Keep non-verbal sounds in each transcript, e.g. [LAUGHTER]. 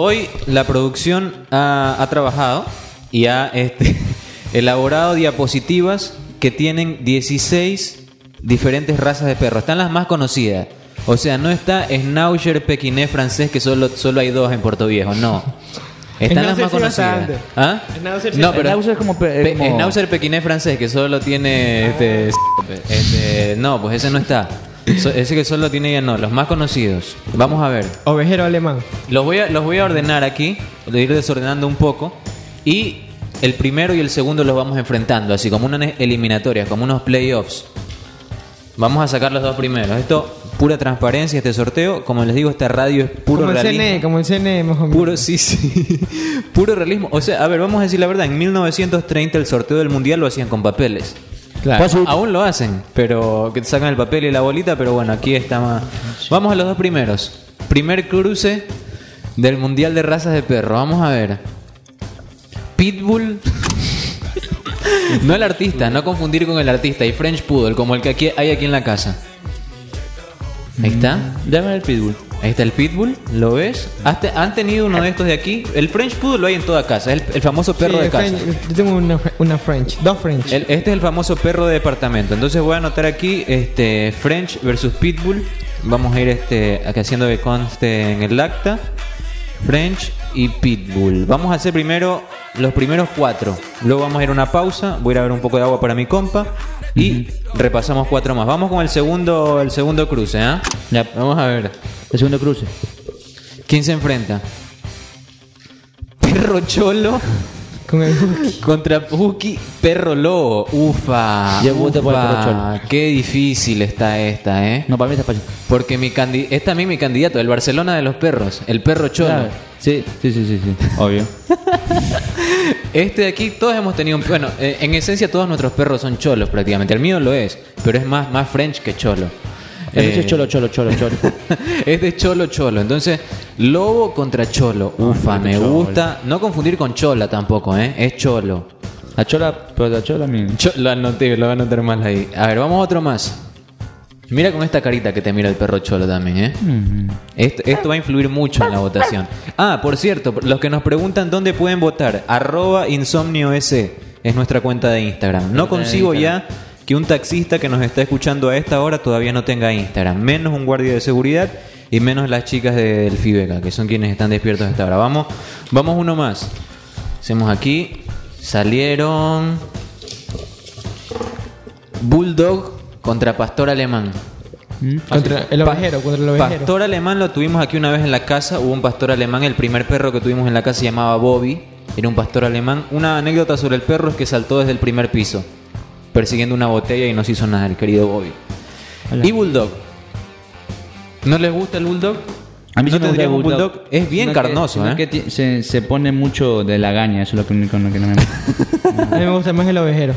Hoy la producción ha, ha trabajado y ha este, [LAUGHS] elaborado diapositivas que tienen 16 diferentes razas de perros. Están las más conocidas. O sea, no está Schnauzer pequinés francés que solo, solo hay dos en Puerto Viejo, no. Están las más conocidas. ¿Ah? No, pero Schnauzer es como pe- pe- como- Schnauzer pequinés francés que solo tiene este, este, no, pues ese no está. So- ese que solo tiene ya no, los más conocidos. Vamos a ver. Ovejero alemán. Los voy a, los voy a ordenar aquí, a ir desordenando un poco. Y el primero y el segundo los vamos enfrentando, así como unas eliminatorias, como unos playoffs. Vamos a sacar los dos primeros. Esto, pura transparencia, este sorteo. Como les digo, esta radio es puro como el realismo. CNE, como el CNE más o menos. Puro, sí, sí. [LAUGHS] Puro realismo. O sea, a ver, vamos a decir la verdad. En 1930 el sorteo del mundial lo hacían con papeles. Claro. Aún- Aún lo hacen, pero que te sacan el papel y la bolita, pero bueno, aquí está más. Vamos a los dos primeros. Primer cruce del Mundial de Razas de Perro. Vamos a ver. Pitbull. no el artista, no confundir con el artista. Y French Poodle, como el que aquí hay aquí en la casa. Ahí está. Llama el pitbull. Ahí está el Pitbull, ¿lo ves? ¿Has te- ¿Han tenido uno de estos de aquí? El French Poodle lo hay en toda casa, es el, el famoso perro Sí, de casa. French- yo tengo una, una French, dos French. El- este es el famoso perro de departamento. Entonces voy a anotar aquí este French versus Pitbull. Vamos a ir este haciendo que conste en el acta. French y Pitbull. Vamos a hacer primero los primeros cuatro. Luego vamos a ir a una pausa. Voy a ir a ver un poco de agua para mi compa. Y repasamos cuatro más. Vamos con el segundo, el segundo cruce, ¿ah? Ya, vamos a ver. El segundo cruce. ¿Quién se enfrenta? Perro cholo Con el contra Puki Perro Lobo. Ufa. Yo voto por el ufa. Perro Cholo. Qué difícil está esta, ¿eh? No, para mí está fácil. Porque mi candi es también mi candidato, el Barcelona de los perros, el perro cholo. Claro. Sí, sí, sí, sí, sí. Obvio. [LAUGHS] Este de aquí, todos hemos tenido un. Bueno, eh, en esencia, todos nuestros perros son cholos prácticamente. El mío lo es, pero es más, más French que cholo. El Eh, cholo, cholo, cholo, cholo. [LAUGHS] es de cholo cholo. Entonces, lobo contra cholo. Ufa, me cholo. gusta. No confundir con chola tampoco, ¿eh? Es cholo. La chola, pero la chola, mi. Cho- lo anoté, lo voy a anotar mal ahí. A ver, vamos a otro más. Mira con esta carita que te mira el perro cholo también, ¿eh? Esto, esto va a influir mucho en la votación. Ah, por cierto, los que nos preguntan dónde pueden votar, arroba insomnios es nuestra cuenta de Instagram. No consigo ya que un taxista que nos está escuchando a esta hora todavía no tenga Instagram, menos un guardia de seguridad y menos las chicas de- del FIBECA, que son quienes están despiertos a esta hora. Vamos, vamos uno más. Hacemos aquí. Salieron. Bulldog contra Pastor Alemán. Contra el ovejero, contra el ovejero. Pastor alemán lo tuvimos aquí una vez en la casa. Hubo un pastor alemán. El primer perro que tuvimos en la casa se llamaba Bobby. Era un pastor alemán. Una anécdota sobre el perro es que saltó desde el primer piso, persiguiendo una botella y no se hizo nada, el querido Bobby. Hola. Y Bulldog. ¿No les gusta el Bulldog? A mí sí ¿No me gusta el tendríamos bulldog. Es bien carnoso, ¿eh? que se, se pone mucho de la gaña, eso es lo que, único lo que no me gusta. [LAUGHS] A mí me gusta más el ovejero.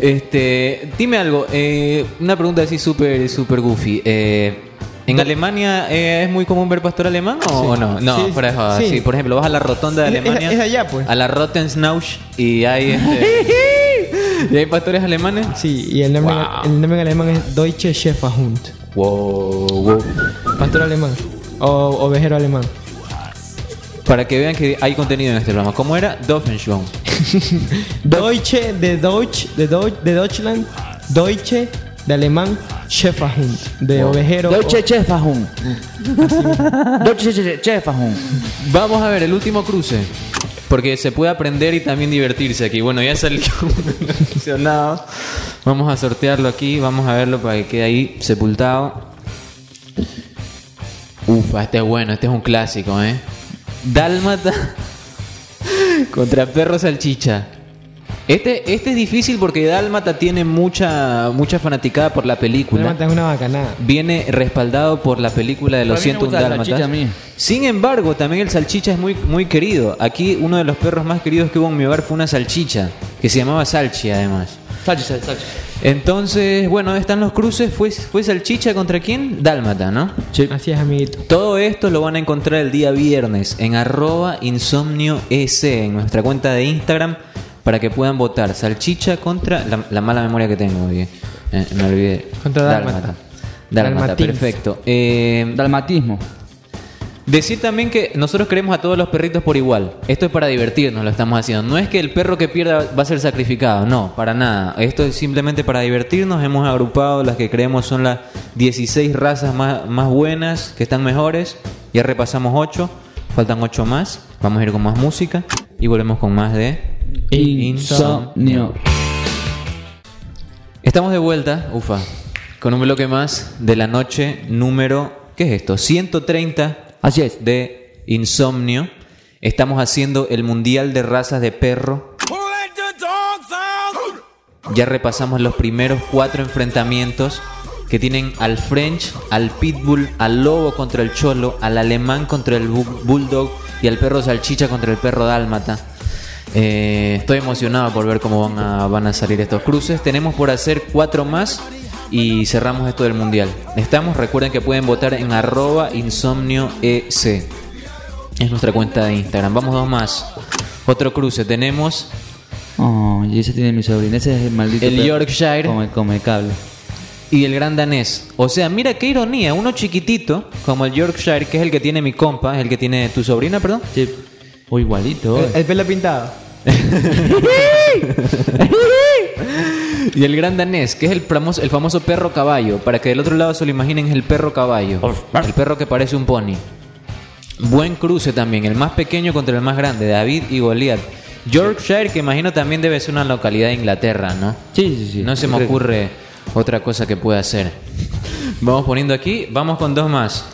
Este, dime algo, eh, una pregunta así súper súper goofy. Eh, ¿En Alemania eh, es muy común ver pastor alemán o, o no? No, Sí, sí. sí. Por ejemplo, vas a la rotonda de Es- es- Alemania. es de allá, pues. A la Rottensnausch y hay este, [LAUGHS] y hay pastores alemanes. Sí, y el nombre, Wow. el nombre en alemán es Deutsche Schäferhund. Wow, wow. Pastor alemán. O ovejero alemán. Para que vean que hay contenido en este programa. ¿Cómo era? Doffenschwung. [LAUGHS] Deutsche de Deutsch, de, Deutsch, de Deutschland. Deutsche de alemán. Schäferhund. De ovejero. Deutsche Chefahun. Deutsche Chefahun. Vamos a ver el último cruce. Porque se puede aprender y también divertirse aquí. Bueno, ya salió seleccionado. Vamos a sortearlo aquí. Vamos a verlo para que quede ahí sepultado. Ufa, este es bueno. Este es un clásico, ¿eh? Dálmata [LAUGHS] contra perro salchicha. Este, este es difícil porque Dálmata tiene mucha, mucha fanaticada por la película. Dálmata es una bacanada. Viene respaldado por la película de los Pero a mí me 101 gusta la dálmatas. Sin embargo, también el salchicha es muy, muy querido. Aquí uno de los perros más queridos que hubo en mi hogar fue una salchicha, que se llamaba Salchi además. Salchicha, salchicha. Entonces, bueno, están los cruces. ¿Fue, fue salchicha contra quién? Dálmata, ¿no? Así es, amiguito. Todo esto lo van a encontrar el día viernes en arroba insomnio en nuestra cuenta de Instagram para que puedan votar salchicha contra la, la mala memoria que tengo hoy. eh, me olvidé. Contra Dálmata, Dalmatins. perfecto. Eh, Dalmatismo. Decir también que nosotros queremos a todos los perritos por igual. Esto es para divertirnos, lo estamos haciendo. No es que el perro que pierda va a ser sacrificado, no, para nada. Esto es simplemente para divertirnos. Hemos agrupado las que creemos son las 16 razas más, más buenas, que están mejores. Ya repasamos 8, faltan 8 más. Vamos a ir con más música y volvemos con más de Insomnio. Estamos de vuelta, ufa, con un bloque más de la noche número, ¿qué es esto? 130 Así es. de Insomnio. Estamos haciendo el Mundial de Razas de Perro. Ya repasamos los primeros cuatro enfrentamientos que tienen al French, al Pitbull, al Lobo contra el Cholo, al Alemán contra el Bu- Bulldog y al perro Salchicha contra el perro Dálmata. Eh, estoy emocionado por ver cómo van a, van a salir estos cruces. Tenemos por hacer cuatro más y cerramos esto del mundial. Estamos, recuerden que pueden votar en arroba insomnioec. Es nuestra cuenta de Instagram. Vamos dos más. Otro cruce. Tenemos Oh, y ese tiene mi sobrino. Ese es el maldito. El. Yorkshire. Come, come cable. y el gran danés. O sea, mira qué ironía. Uno chiquitito, como el Yorkshire, que es el que tiene mi compa, es el que tiene tu sobrina, perdón. Sí. O igualito. El, el pelo pintado. [LAUGHS] Y el gran danés, que es el famoso, el famoso perro caballo. Para que del otro lado se lo imaginen, es el perro caballo. El perro que parece un pony. Buen cruce también, el más pequeño contra el más grande, David y Goliath. Yorkshire, que imagino también debe ser una localidad de Inglaterra, ¿no? Sí, sí, sí. No se me ocurre otra cosa que pueda hacer. Vamos poniendo aquí, vamos con dos más.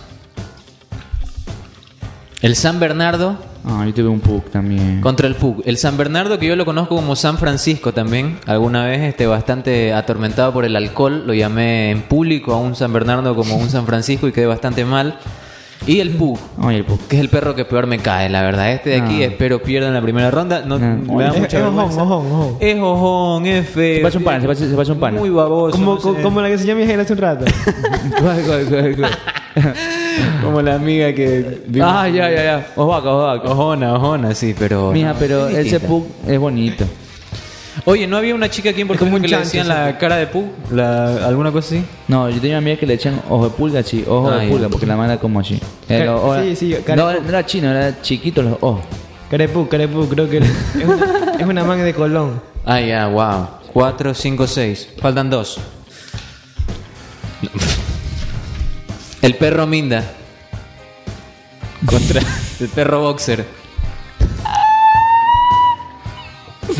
El San Bernardo Ah, yo tuve un pug también. contra el Pug. El San Bernardo, que yo lo conozco como San Francisco también. Alguna vez este, bastante atormentado por el alcohol. Lo llamé en público a un San Bernardo como un San Francisco y quedé bastante mal. Y el Pug, Ay, el pug. que es el perro que peor me cae, la verdad. Este de aquí No. espero pierda en la primera ronda. No, No. me da Es- mucha es ojón, ojón, ojón. Es ojón, es feo. Se parece un pana, se parece, se parece un pana. Muy baboso. Como, no sé. como la que se llama mi hace un rato. [LAUGHS] [LAUGHS] Como la amiga que... vimos. ah, ya, ya, ya. Osvaca, osvaca. Ojona, ojona, sí, pero... Mija, no, pero es ese pug es bonito. Oye, ¿no había una chica aquí en Puerto Rico que le decían la cara de Pug? La, ¿Alguna cosa así? No, yo tenía una amiga que le echan ojo de pulga, sí, ojo Ah, de pulga, porque la era como así. Era- o- sí, sí, cara no, no era chino, era chiquito los ojos. Carepú, carepú, creo que es una, es una manga de Colón. Ah, ya, wow. 4, 5, 6. Faltan dos. [LAUGHS] El perro Minda. Contra [LAUGHS] el perro boxer. [LAUGHS]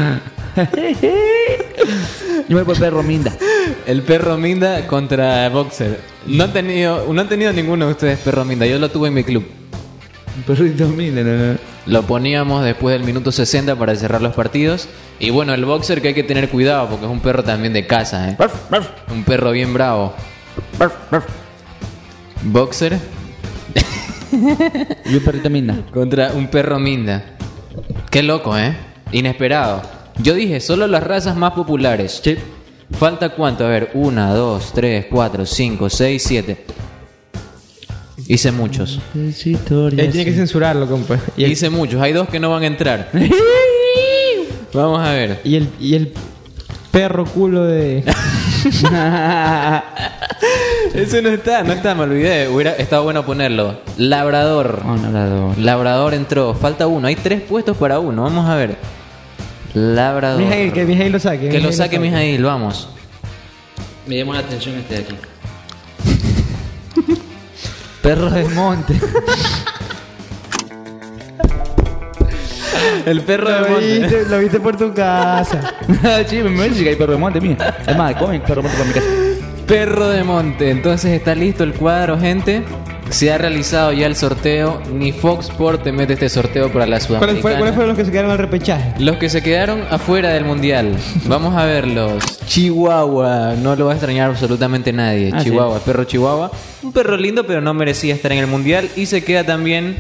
Yo me voy por perro minda. El perro Minda contra boxer. No han tenido, no han tenido ninguno de ustedes perro Minda. Yo lo tuve en mi club. Perrito minda, no, no. Lo poníamos después del minuto 60 para cerrar los partidos. Y bueno, el boxer que hay que tener cuidado porque es un perro también de casa, ¿eh? Un perro bien bravo. Boxer [LAUGHS] Y un perrito minda. contra un perro minda. Qué loco, ¿eh? Inesperado. Yo dije, solo las razas más populares. Sí. ¿Falta cuánto? A ver, 1, 2, 3, 4, 5, 6, 7. Hice muchos. Él tiene que censurarlo, compa. Y el, Hice muchos. Hay dos que no van a entrar. [LAUGHS] Vamos a ver. y el, y el perro culo de. [LAUGHS] Ese no está, no está, me olvidé. Hubiera estado bueno ponerlo. Labrador. Oh, labrador. Labrador entró. Falta uno. Hay tres puestos para uno. Vamos a ver. Labrador. Mijail, que Mijail lo saque. Que lo saque Mijail, vamos. Me llamó la atención este de aquí. [LAUGHS] Perro de monte. [LAUGHS] El perro de Lo monte. viste, lo viste por tu casa. [LAUGHS] sí, me parece que hay perro de monte, mira. Es más, comen perro de monte para mi casa. Perro de monte. Entonces está listo el cuadro, gente. Se ha realizado ya el sorteo. Ni Fox Sport te mete este sorteo para la ¿Cuáles Sudamericana. fue- cuáles fueron los que se quedaron al repechaje? Los que se quedaron afuera del mundial. Vamos a verlos. Chihuahua. No lo va a extrañar absolutamente nadie. Ah, Chihuahua, perro Chihuahua. Un perro lindo, pero no merecía estar en el mundial. Y se queda también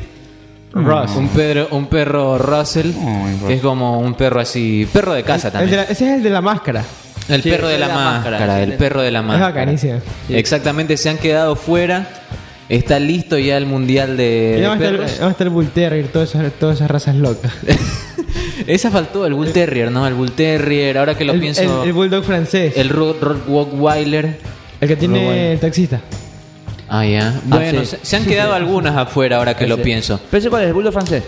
Ross. un, perro, un perro Russell. Ay, que es como un perro así. Perro de casa El de también. la- ese es el de la máscara. El Sí, perro de la, la máscara. máscara, El perro de la Es máscara. bacanísimo. Exactamente, se han quedado fuera. Está listo ya el mundial de, vamos a estar, el Bull Terrier, todas esas, todas esas razas locas. [LAUGHS] Esa faltó, el Bull Terrier, ¿no? El Bull Terrier, ahora que lo el, pienso. el- el Bulldog francés. El, El Rottweiler. que tiene Rottweiler. el taxista. Ah, ya. Bueno, sí. se, se han quedado [LAUGHS] algunas afuera ahora que lo pienso. ¿Pero ese cuál es? ¿El bulldog francés?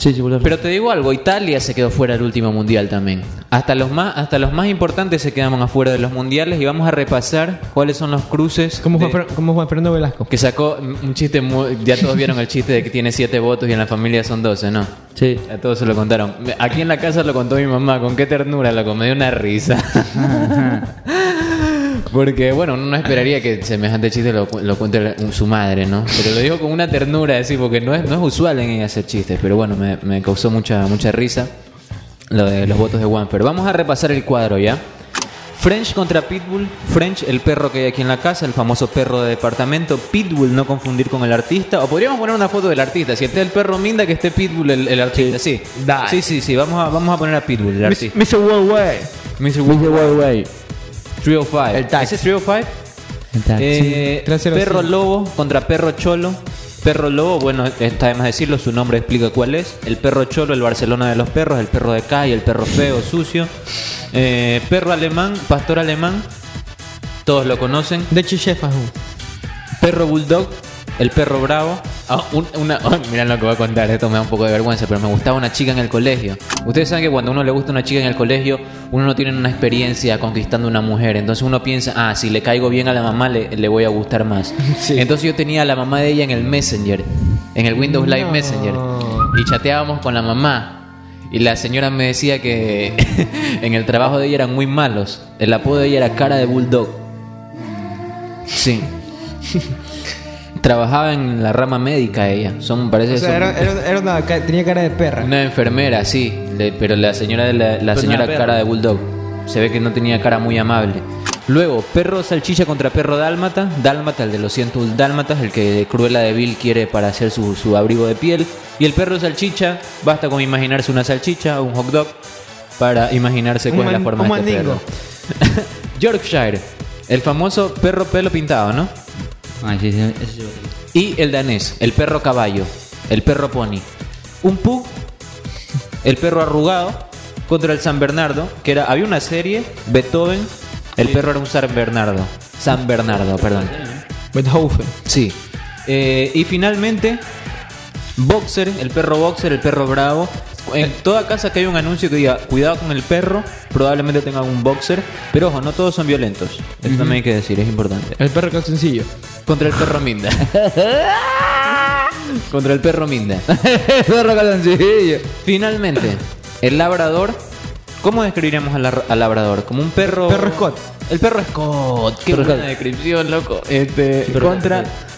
Sí, sí, Pero te digo algo, Italia se quedó fuera del último mundial también. Hasta los más, hasta los más importantes se quedaron afuera de los mundiales y vamos a repasar cuáles son los cruces Como de- Juan, como Juan Fernando Velasco. que sacó un chiste muy, ya todos vieron el chiste de que tiene siete votos y en la familia son 12, ¿no? Sí. A todos se lo contaron. Aquí en la casa lo contó mi mamá, con qué ternura, loco, me dio una risa. [LAUGHS] Porque, bueno, uno no esperaría que semejante chiste lo, lo cuente su madre, ¿no? Pero lo dijo con una ternura, así, porque no es, no es usual en ella hacer chistes. Pero bueno, me, me causó mucha, mucha risa lo de los votos de Wanfer. Vamos a repasar el cuadro ya. French contra Pitbull. French, el perro que hay aquí en la casa, el famoso perro de departamento. Pitbull, no confundir con el artista. O podríamos poner una foto del artista. Si esté el perro Minda, que esté Pitbull, el, el artista. Sí, Dale. sí, sí, sí. Vamos a, vamos a poner a Pitbull, el artista. Mr. Worldwide. Mr. Worldwide. Way. 305. El taxi. ¿Ese es 305? El taxi. Eh, 305. perro lobo contra perro cholo. Perro lobo, bueno, está de más decirlo, su nombre explica cuál es. El perro cholo, el Barcelona de los perros, el perro de calle, el perro feo, sucio. Eh, perro alemán, pastor alemán, todos lo conocen. De hecho. Perro bulldog, el perro bravo. Ah, un- una, [LAUGHS] oh, mirá lo que voy a contar, esto me da un poco de vergüenza, pero me gustaba una chica en el colegio. Ustedes saben que cuando a uno le gusta una chica en el colegio, uno no tiene una experiencia conquistando una mujer. Entonces uno piensa, ah, si le caigo bien a la mamá, le, le voy a gustar más. [LAUGHS] Sí. Entonces yo tenía a la mamá de ella en el Messenger, en el Windows Live No. Messenger. Y chateábamos con la mamá. Y la señora me decía que [LAUGHS] en el trabajo de ella eran muy malos. El apodo de ella era cara de bulldog. Sí. Trabajaba en la rama médica ella. Son, parece O sea, son- era, era- era una, tenía cara de perra. una enfermera, sí. le- pero la señora de la, señora cara de bulldog. Se ve que no tenía cara muy amable. Luego, perro salchicha contra perro dálmata. Dálmata, el de los 100 dálmatas, el que Cruella de Vil quiere para hacer su, su abrigo de piel. Y el perro salchicha, basta con imaginarse una salchicha o un hot dog para imaginarse cuál es la forma un de este perro. [LAUGHS] Yorkshire, el famoso perro pelo pintado, ¿no? Ah, sí, sí, sí. Y el danés, el perro caballo, el perro pony. Un pug, el perro arrugado, contra el San Bernardo, que era, había una serie, Beethoven, el perro era un San Bernardo. San Bernardo, perdón. Beethoven. Sí. Eh, y finalmente, Boxer, el perro Boxer, el perro bravo. En toda casa que hay un anuncio que diga cuidado con el perro, probablemente tenga un boxer, pero ojo, no todos son violentos. Eso también hay que decir, es importante. El perro calzoncillo. Contra el perro Minda. [LAUGHS] Contra el perro Minda. [LAUGHS] Perro calzoncillo. Finalmente, el labrador. ¿Cómo describiríamos al, labrador? Como un perro. Perro Scott. El perro Scott. Qué Perro buena Scott. descripción, loco. Este, Perro contra Scott.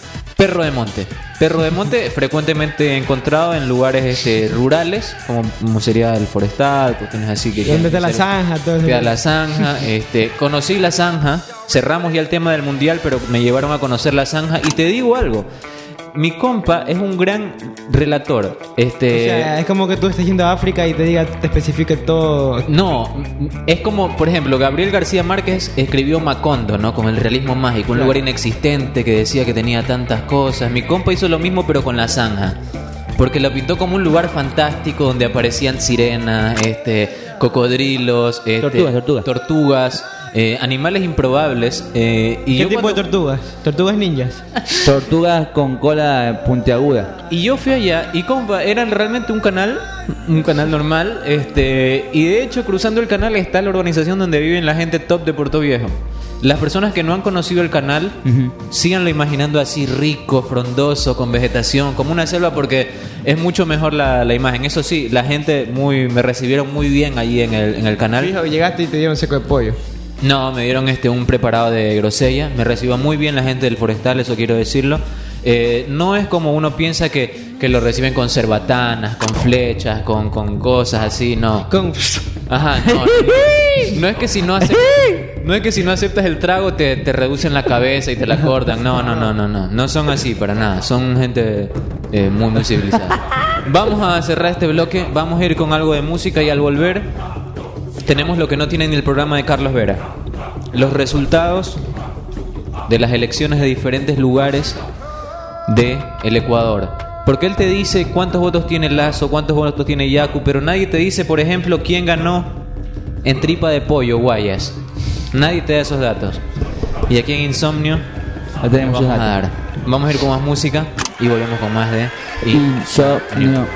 Perro de monte. Perro de monte frecuentemente encontrado en lugares este, rurales, como, como sería el forestal, cuestiones así que. ¿Dónde está la zanja? Todo eso. La zanja, este, conocí la zanja, cerramos ya el tema del mundial, pero me llevaron a conocer la zanja y te digo algo, mi compa es un gran relator, este, O sea, es como que tú estés yendo a África y te diga, te especifique todo. no, es como, por ejemplo, Gabriel García Márquez escribió Macondo, ¿no? Con el realismo mágico, un Claro. lugar inexistente que decía que tenía tantas cosas. Mi compa hizo lo mismo pero con la zanja. Porque lo pintó como un lugar fantástico donde aparecían sirenas, este, cocodrilos, este, Tortugas, tortugas. tortugas, eh, animales improbables. eh, y ¿Qué yo tipo cuando- de tortugas? ¿Tortugas ninjas? Tortugas con cola puntiaguda. Y yo fui allá y compa, era realmente un canal, un canal normal, este, y de hecho cruzando el canal está la organización donde viven la gente top de Puerto Viejo. Las personas que no han conocido el canal, síganlo imaginando así rico, frondoso, con vegetación, como una selva, porque es mucho mejor la, la imagen. Eso sí, la gente muy, me recibieron muy bien allí en el, en el canal. Fijo, llegaste y te dieron seco de pollo. No, me dieron este un preparado de grosella. Me recibió muy bien la gente del forestal, eso quiero decirlo. Eh, no es como uno piensa que, que lo reciben con cerbatanas, con flechas, con, con cosas así, no. Con... Ajá, no. No es que si no aceptas, no es que si no aceptas el trago te, te reducen la cabeza y te la cortan. No, no, no, no, no. No son así para nada. Son gente eh, muy, muy civilizada. Vamos a cerrar este bloque. Vamos a ir con algo de música y al volver tenemos lo que no tiene ni el programa de Carlos Vera. Los resultados de las elecciones de diferentes lugares de el Ecuador. Porque él te dice cuántos votos tiene Lazo, cuántos votos tiene Yacu, pero nadie te dice, por ejemplo, quién ganó en tripa de pollo, Guayas. Nadie te da esos datos. Y aquí en Insomnio Ya tenemos vamos a dar. Vamos a ir con más música y volvemos con más de Insomnio.